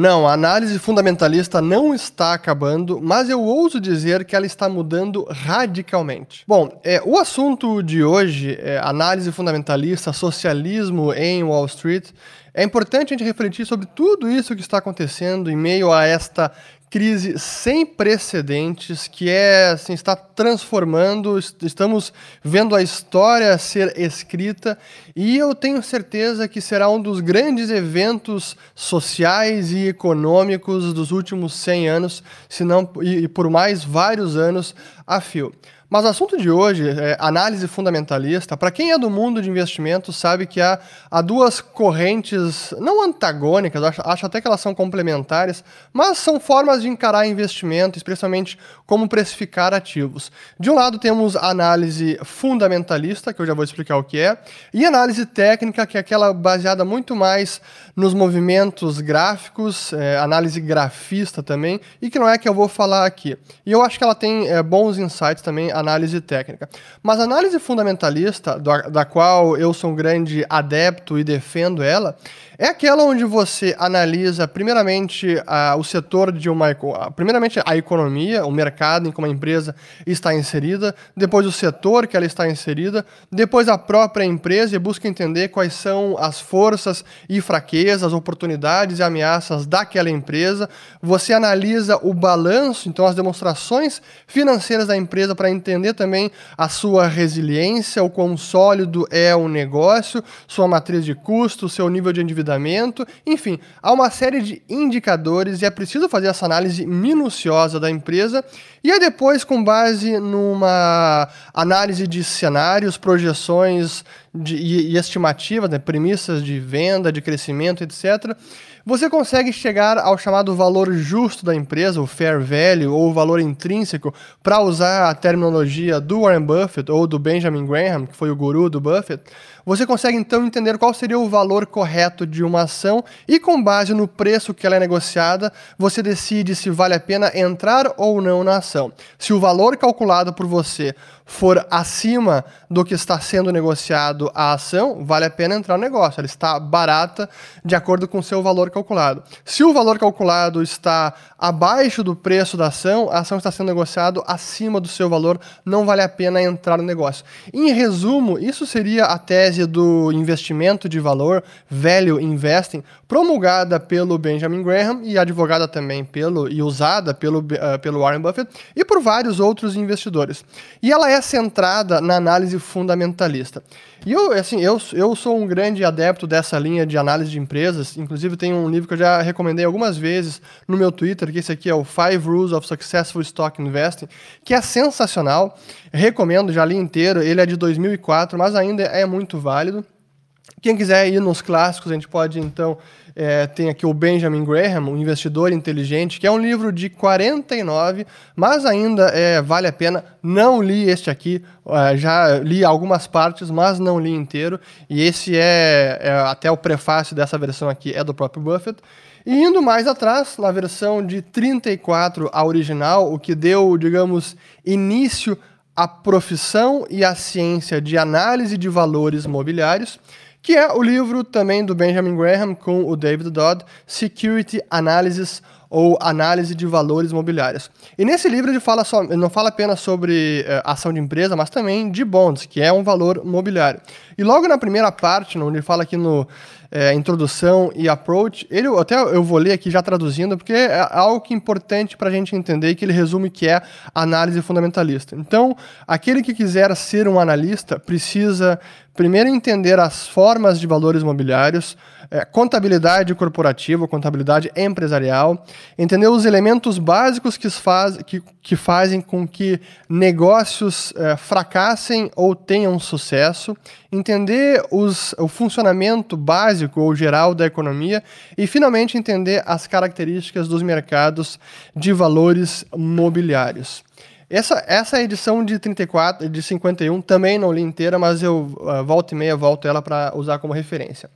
Não, a análise fundamentalista não está acabando, mas eu ouso dizer que ela está mudando radicalmente. Bom, é, o assunto de hoje é análise fundamentalista, socialismo em Wall Street. É importante a gente refletir sobre tudo isso que está acontecendo em meio a esta crise sem precedentes que é assim, está transformando, estamos vendo a história ser escrita e eu tenho certeza que será um dos grandes eventos sociais e econômicos dos últimos 100 anos, se não e por mais vários anos a fio. Mas o assunto de hoje é análise fundamentalista. Para quem é do mundo de investimentos, sabe que há, há duas correntes, não antagônicas, acho, acho até que elas são complementares, mas são formas de encarar investimento, especialmente como precificar ativos. De um lado, temos a análise fundamentalista, que eu já vou explicar o que é, e análise técnica, que é aquela baseada muito mais nos movimentos gráficos, é, análise grafista também, e que não é que eu vou falar aqui. E eu acho que ela tem é, bons insights também análise técnica. Mas a análise fundamentalista, da, da qual eu sou um grande adepto e defendo ela, é aquela onde você analisa, primeiramente, a, o setor de uma. Primeiramente, a economia, o mercado em que uma empresa está inserida, depois o setor que ela está inserida, depois a própria empresa e busca entender quais são as forças e fraquezas, oportunidades e ameaças daquela empresa. Você analisa o balanço, então, as demonstrações financeiras da empresa para entender também a sua resiliência, o quão sólido é o negócio, sua matriz de custos, seu nível de endividamento endividamento, enfim, há uma série de indicadores e é preciso fazer essa análise minuciosa da empresa e aí depois, com base numa análise de cenários, projeções de, e, e estimativas, né, premissas de venda, de crescimento, etc., você consegue chegar ao chamado valor justo da empresa, o fair value, ou o valor intrínseco, para usar a terminologia do Warren Buffett ou do Benjamin Graham, que foi o guru do Buffett. Você consegue então entender qual seria o valor correto de uma ação e, com base no preço que ela é negociada, você decide se vale a pena entrar ou não na ação. Se o valor calculado por você for acima do que está sendo negociado a ação, vale a pena entrar no negócio. Ela está barata de acordo com seu valor calculado. Se o valor calculado está abaixo do preço da ação, a ação está sendo negociada acima do seu valor, não vale a pena entrar no negócio. Em resumo, isso seria a tese do investimento de valor, value investing, promulgada pelo Benjamin Graham e advogada também pelo e usada pelo, uh, pelo Warren Buffett e por vários outros investidores. E ela é centrada na análise fundamentalista. E eu, assim, eu, eu sou um grande adepto dessa linha de análise de empresas. Inclusive, tem um livro que eu já recomendei algumas vezes no meu Twitter, que esse aqui é o Five Rules of Successful Stock Investing, que é sensacional. Recomendo, já li inteiro. Ele é de 2004, mas ainda é muito válido. Quem quiser ir nos clássicos, a gente pode então é, tem aqui o Benjamin Graham, o Investidor Inteligente, que é um livro de 49, mas ainda é, vale a pena. Não li este aqui, é, já li algumas partes, mas não li inteiro. E esse é, é, até o prefácio dessa versão aqui é do próprio Buffett. E indo mais atrás, na versão de 34, a original, o que deu, digamos, início à profissão e à ciência de análise de valores mobiliários que é o livro também do Benjamin Graham com o David Dodd, Security Analysis ou Análise de Valores Imobiliários. E nesse livro ele, fala só, ele não fala apenas sobre uh, ação de empresa, mas também de bonds, que é um valor mobiliário. E logo na primeira parte, onde ele fala aqui no é, introdução e approach, ele até eu vou ler aqui já traduzindo, porque é algo que é importante para a gente entender que ele resume que é análise fundamentalista. Então, aquele que quiser ser um analista precisa primeiro entender as formas de valores imobiliários, é, contabilidade corporativa, contabilidade empresarial, entender os elementos básicos que, faz, que, que fazem com que negócios é, fracassem ou tenham sucesso, entender os, o funcionamento básico ou geral da economia e, finalmente, entender as características dos mercados de valores mobiliários. Essa, essa edição de 34, de 51, também não li inteira, mas eu uh, volta e meia volto ela para usar como referência.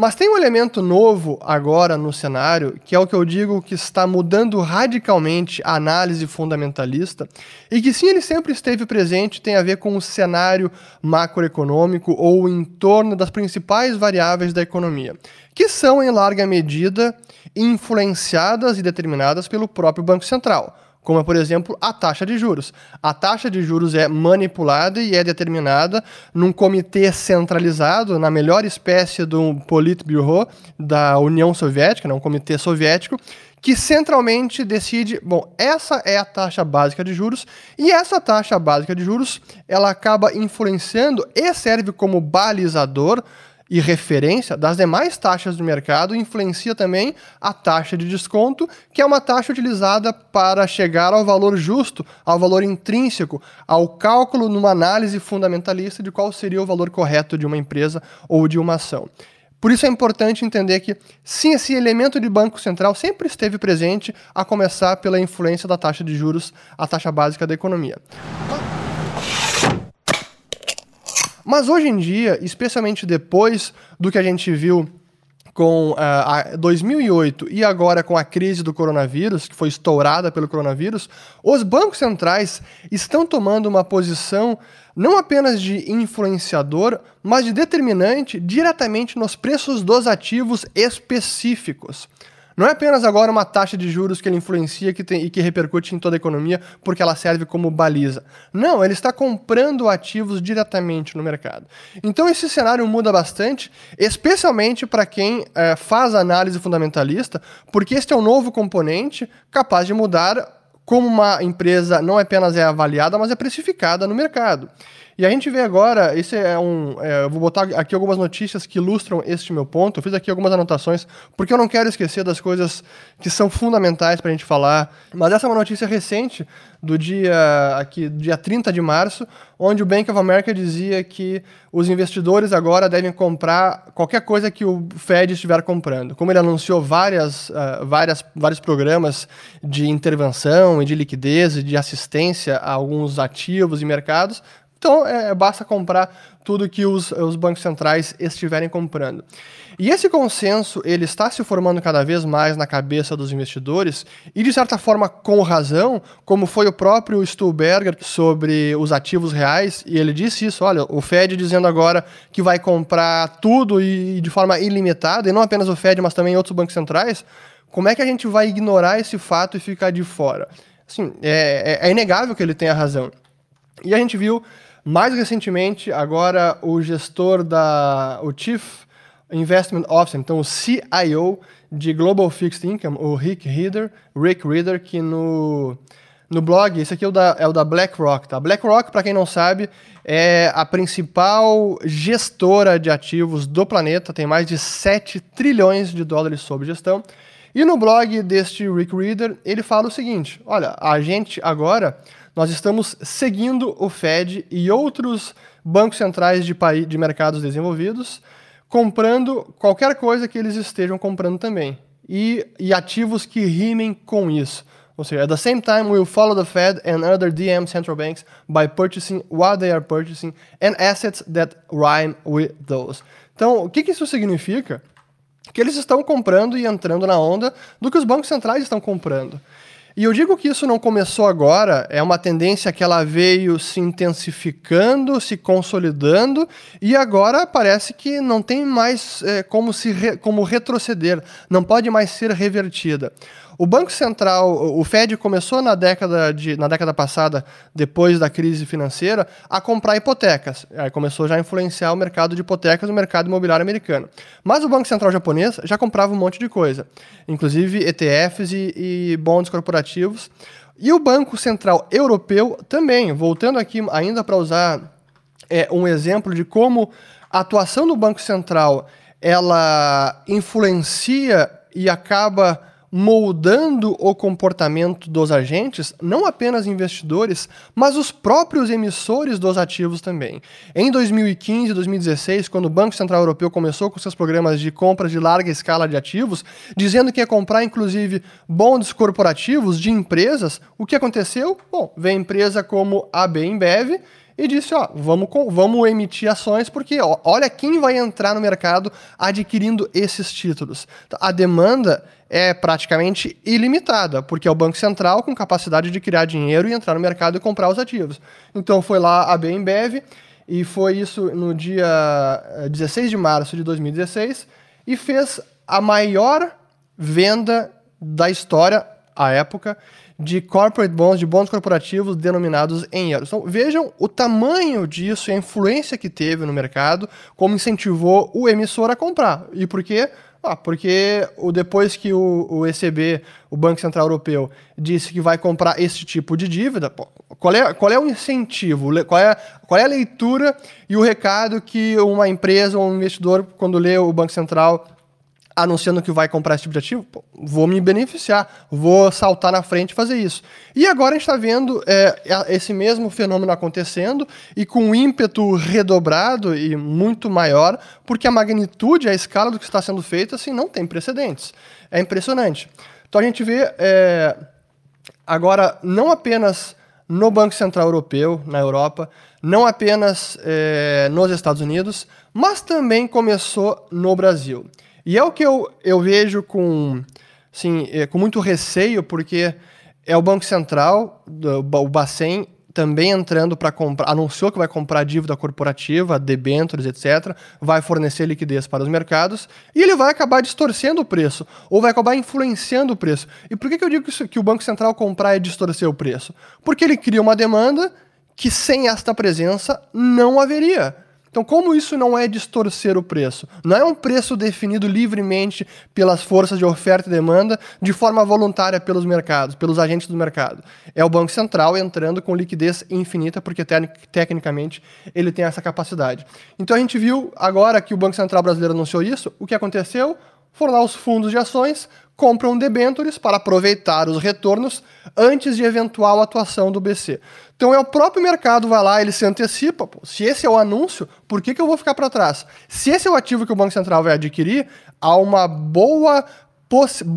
Mas tem um elemento novo agora no cenário, que é o que eu digo que está mudando radicalmente a análise fundamentalista, e que sim, ele sempre esteve presente, tem a ver com o cenário macroeconômico ou em torno das principais variáveis da economia, que são, em larga medida, influenciadas e determinadas pelo próprio Banco Central como por exemplo a taxa de juros. A taxa de juros é manipulada e é determinada num comitê centralizado, na melhor espécie do Politburo da União Soviética, né, um comitê soviético, que centralmente decide, bom, essa é a taxa básica de juros e essa taxa básica de juros, ela acaba influenciando e serve como balizador e referência das demais taxas do mercado influencia também a taxa de desconto, que é uma taxa utilizada para chegar ao valor justo, ao valor intrínseco, ao cálculo numa análise fundamentalista de qual seria o valor correto de uma empresa ou de uma ação. Por isso é importante entender que, sim, esse elemento de Banco Central sempre esteve presente, a começar pela influência da taxa de juros, a taxa básica da economia. Mas hoje em dia, especialmente depois do que a gente viu com uh, a 2008 e agora com a crise do coronavírus, que foi estourada pelo coronavírus, os bancos centrais estão tomando uma posição não apenas de influenciador, mas de determinante diretamente nos preços dos ativos específicos. Não é apenas agora uma taxa de juros que ele influencia que tem, e que repercute em toda a economia porque ela serve como baliza. Não, ele está comprando ativos diretamente no mercado. Então esse cenário muda bastante, especialmente para quem é, faz análise fundamentalista, porque este é um novo componente capaz de mudar como uma empresa não apenas é avaliada, mas é precificada no mercado. E a gente vê agora, esse é um. É, eu vou botar aqui algumas notícias que ilustram este meu ponto. Eu fiz aqui algumas anotações, porque eu não quero esquecer das coisas que são fundamentais para a gente falar. Mas essa é uma notícia recente, do dia, aqui, dia 30 de março, onde o Bank of America dizia que os investidores agora devem comprar qualquer coisa que o Fed estiver comprando. Como ele anunciou várias, uh, várias, vários programas de intervenção e de liquidez e de assistência a alguns ativos e mercados, então, é, basta comprar tudo que os, os bancos centrais estiverem comprando. E esse consenso ele está se formando cada vez mais na cabeça dos investidores e de certa forma com razão, como foi o próprio Stuhlberger sobre os ativos reais e ele disse isso, olha, o Fed dizendo agora que vai comprar tudo e de forma ilimitada e não apenas o Fed, mas também outros bancos centrais. Como é que a gente vai ignorar esse fato e ficar de fora? Assim, é, é, é inegável que ele tenha razão. E a gente viu mais recentemente, agora o gestor da o Chief Investment Officer, então o CIO de Global Fixed Income, o Rick Reader, Rick Reader, que no no blog, esse aqui é o da, é o da BlackRock, tá? BlackRock, para quem não sabe, é a principal gestora de ativos do planeta, tem mais de 7 trilhões de dólares sob gestão. E no blog deste Rick Reader, ele fala o seguinte: olha, a gente agora nós estamos seguindo o Fed e outros bancos centrais de, de mercados desenvolvidos, comprando qualquer coisa que eles estejam comprando também. E, e ativos que rimem com isso. Ou seja, at the same time, we'll follow the Fed and other DM central banks by purchasing what they are purchasing and assets that rhyme with those. Então, o que, que isso significa? Que eles estão comprando e entrando na onda do que os bancos centrais estão comprando. E eu digo que isso não começou agora, é uma tendência que ela veio se intensificando, se consolidando, e agora parece que não tem mais é, como, se re, como retroceder, não pode mais ser revertida. O Banco Central, o Fed começou na década, de, na década passada, depois da crise financeira, a comprar hipotecas. Aí começou já a influenciar o mercado de hipotecas, o mercado imobiliário americano. Mas o Banco Central japonês já comprava um monte de coisa, inclusive ETFs e, e corporativos. E o Banco Central Europeu também, voltando aqui ainda para usar é, um exemplo de como a atuação do Banco Central ela influencia e acaba moldando o comportamento dos agentes, não apenas investidores, mas os próprios emissores dos ativos também. Em 2015 e 2016, quando o Banco Central Europeu começou com seus programas de compras de larga escala de ativos, dizendo que ia comprar inclusive bonds corporativos de empresas, o que aconteceu? Bom, veio empresa como a Bembev e disse: ó, vamos, vamos emitir ações porque ó, olha quem vai entrar no mercado adquirindo esses títulos. A demanda é praticamente ilimitada, porque é o Banco Central com capacidade de criar dinheiro e entrar no mercado e comprar os ativos. Então foi lá a Bembev, e foi isso no dia 16 eh, de março de 2016, e fez a maior venda da história à época de corporate bonds, de bons corporativos denominados em euros. Então vejam o tamanho disso e a influência que teve no mercado, como incentivou o emissor a comprar. E por quê? Ah, porque o, depois que o, o, ECB, o Banco Central Europeu, disse que vai comprar esse tipo de dívida, pô, qual, é, qual é o incentivo? Qual é, qual é a leitura e o recado que uma empresa ou um investidor, quando lê o Banco Central anunciando que vai comprar esse tipo de ativo, pô, vou me beneficiar, vou saltar na frente e fazer isso. E agora a gente está vendo é, esse mesmo fenômeno acontecendo e com um ímpeto redobrado e muito maior, porque a magnitude, a escala do que está sendo feito, assim, não tem precedentes. É impressionante. Então a gente vê é, agora não apenas no Banco Central Europeu, na Europa, não apenas é, nos Estados Unidos, mas também começou no Brasil. E é o que eu, eu vejo com, assim, é, com muito receio, porque é o Banco Central, o Bacen, também entrando para comprar, anunciou que vai comprar dívida corporativa, debêntures, etc., vai fornecer liquidez para os mercados e ele vai acabar distorcendo o preço, ou vai acabar influenciando o preço. E por que, que eu digo que, isso, que o Banco Central comprar é distorcer o preço? Porque ele cria uma demanda que sem esta presença não haveria. Então, como isso não é distorcer o preço? Não é um preço definido livremente pelas forças de oferta e demanda, de forma voluntária pelos mercados, pelos agentes do mercado. É o Banco Central entrando com liquidez infinita, porque tecnicamente ele tem essa capacidade. Então, a gente viu agora que o Banco Central brasileiro anunciou isso. O que aconteceu? Foram lá os fundos de ações, compram debêntures para aproveitar os retornos antes de eventual atuação do BC. Então é o próprio mercado vai lá, ele se antecipa. Pô, se esse é o anúncio, por que, que eu vou ficar para trás? Se esse é o ativo que o Banco Central vai adquirir, há uma boa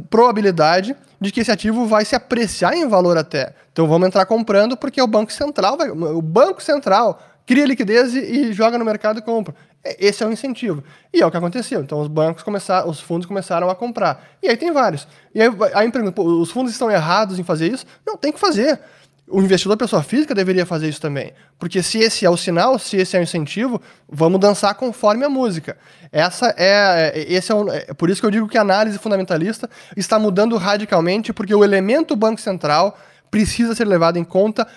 probabilidade de que esse ativo vai se apreciar em valor até. Então vamos entrar comprando porque o Banco Central vai, o Banco Central cria liquidez e, e joga no mercado e compra. Esse é o incentivo. E é o que aconteceu. Então os bancos começaram, os fundos começaram a comprar. E aí tem vários. E aí, aí pergunta, os fundos estão errados em fazer isso? Não, tem que fazer o investidor pessoa física deveria fazer isso também. Porque se esse é o sinal, se esse é o incentivo, vamos dançar conforme a música. Essa é, é esse é, um, é por isso que eu digo que a análise fundamentalista está mudando radicalmente, porque o elemento Banco Central precisa ser levado em conta,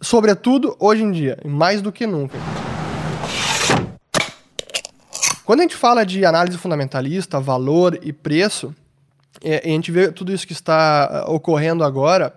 sobretudo hoje em dia, mais do que nunca. Quando a gente fala de análise fundamentalista, valor e preço, é, a gente vê tudo isso que está uh, ocorrendo agora,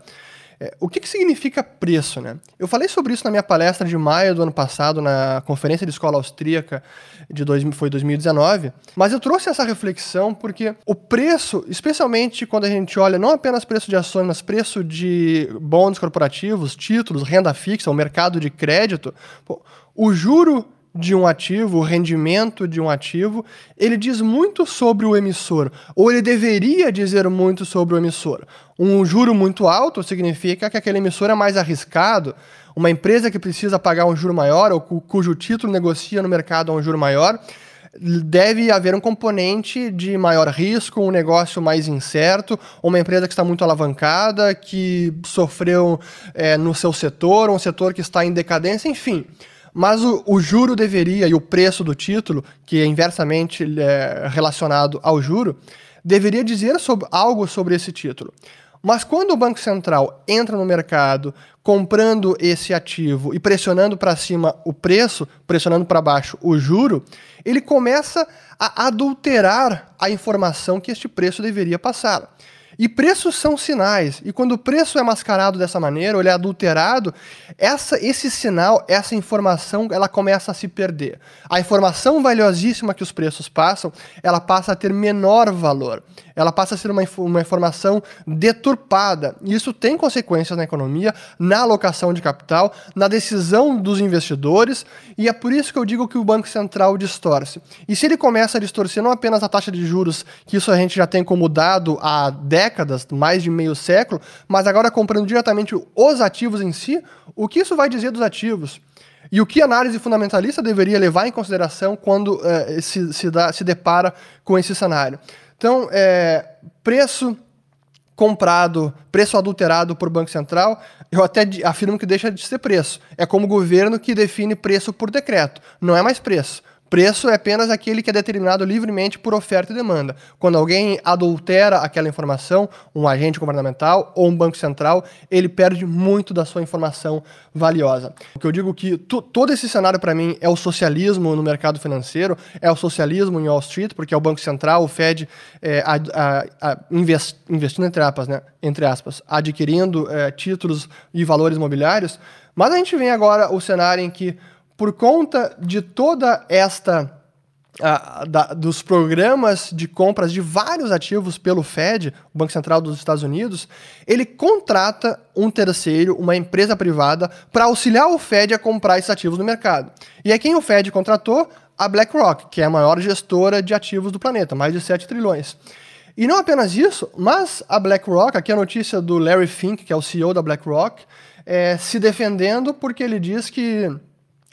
é, o que, que significa preço, né? Eu falei sobre isso na minha palestra de maio do ano passado, na Conferência de Escola Austríaca, de dois, foi 2019, mas eu trouxe essa reflexão porque o preço, especialmente quando a gente olha não apenas preço de ações, mas preço de bons corporativos, títulos, renda fixa, o mercado de crédito, pô, o juro de um ativo, o rendimento de um ativo, ele diz muito sobre o emissor, ou ele deveria dizer muito sobre o emissor. Um juro muito alto significa que aquele emissor é mais arriscado, uma empresa que precisa pagar um juro maior, ou cujo título negocia no mercado a um juro maior, deve haver um componente de maior risco, um negócio mais incerto, uma empresa que está muito alavancada, que sofreu é, no seu setor, um setor que está em decadência, enfim. Mas o, o, juro deveria, e o preço do título, que é inversamente é, relacionado ao juro, deveria dizer sobre, algo sobre esse título. Mas quando o Banco Central entra no mercado comprando esse ativo e pressionando para cima o preço, pressionando para baixo o juro, ele começa a adulterar a informação que este preço deveria passar. E preços são sinais. E quando o preço é mascarado dessa maneira, ou ele é adulterado, essa, esse sinal, essa informação, ela começa a se perder. A informação valiosíssima que os preços passam, ela passa a ter menor valor. Ela passa a ser uma, uma informação deturpada. E isso tem consequências na economia, na alocação de capital, na decisão dos investidores. E é por isso que eu digo que o Banco Central distorce. E se ele começa a distorcer não apenas a taxa de juros, que isso a gente já tem como dado há décadas, décadas, mais de meio século, mas agora comprando diretamente os ativos em si, o que isso vai dizer dos ativos? E o que a análise fundamentalista deveria levar em consideração quando é, se, se, dá, se depara com esse cenário? Então, é, preço comprado, preço adulterado por Banco Central, eu até afirmo que deixa de ser preço. É como o governo que define preço por decreto. Não é mais preço. Preço é apenas aquele que é determinado livremente por oferta e demanda. Quando alguém adultera aquela informação, um agente governamental ou um banco central, ele perde muito da sua informação valiosa. O que eu digo que todo esse cenário para mim é o socialismo no mercado financeiro, é o socialismo em Wall Street, porque é o banco central, o Fed é, a, a, a invest, investindo entre aspas, né, entre aspas, adquirindo é, títulos e valores imobiliários. Mas a gente vem agora o cenário em que por conta de toda esta Uh, da, dos programas de compras de vários ativos pelo Fed, o Banco Central dos Estados Unidos, ele contrata um terceiro, uma empresa privada, para auxiliar o Fed a comprar esses ativos no mercado. E é quem o Fed contratou? A BlackRock, que é a maior gestora de ativos do planeta, mais de 7 trilhões. E não apenas isso, mas a BlackRock, aqui a notícia do Larry Fink, que é o CEO da BlackRock, é, se defendendo porque ele diz que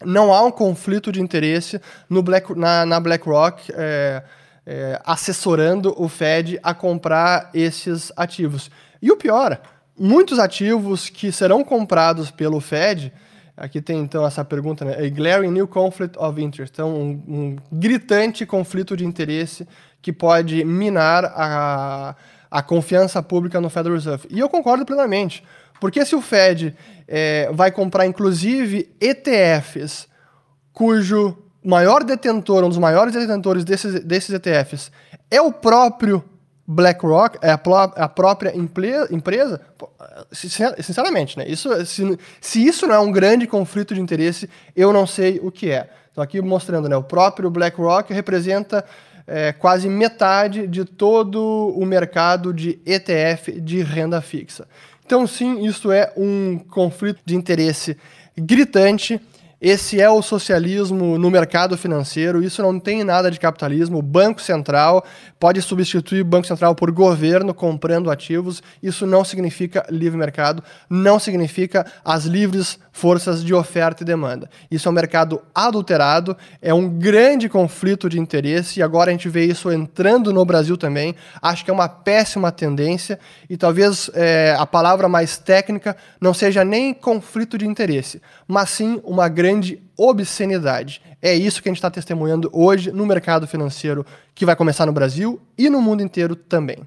não há um conflito de interesse no Black, na, na BlackRock é, é, assessorando o Fed a comprar esses ativos. E o pior, muitos ativos que serão comprados pelo Fed, aqui tem então essa pergunta, né? A glaring new conflict of interest, então um, um gritante conflito de interesse que pode minar a, a confiança pública no Federal Reserve. E eu concordo plenamente. Porque se o Fed é, vai comprar, inclusive, ETFs, cujo maior detentor, um dos maiores detentores desses, desses ETFs, é o próprio BlackRock, é a, a própria empresa, sinceramente, né? Isso, se, se, isso não é um grande conflito de interesse, eu não sei o que é. Então, aqui mostrando, né? O próprio BlackRock representa é, quase metade de todo o mercado de ETF de renda fixa. Então, sim, isso é um conflito de interesse gritante. Esse é o socialismo no mercado financeiro. Isso não tem nada de capitalismo. O Banco Central pode substituir o Banco Central por governo comprando ativos. Isso não significa livre mercado, não significa as livres forças de oferta e demanda. Isso é um mercado adulterado, é um grande conflito de interesse e agora a gente vê isso entrando no Brasil também. Acho que é uma péssima tendência e talvez é, a palavra mais técnica não seja nem conflito de interesse, mas sim uma grande obscenidade. É isso que a gente está testemunhando hoje no mercado financeiro que vai começar no Brasil e no mundo inteiro também.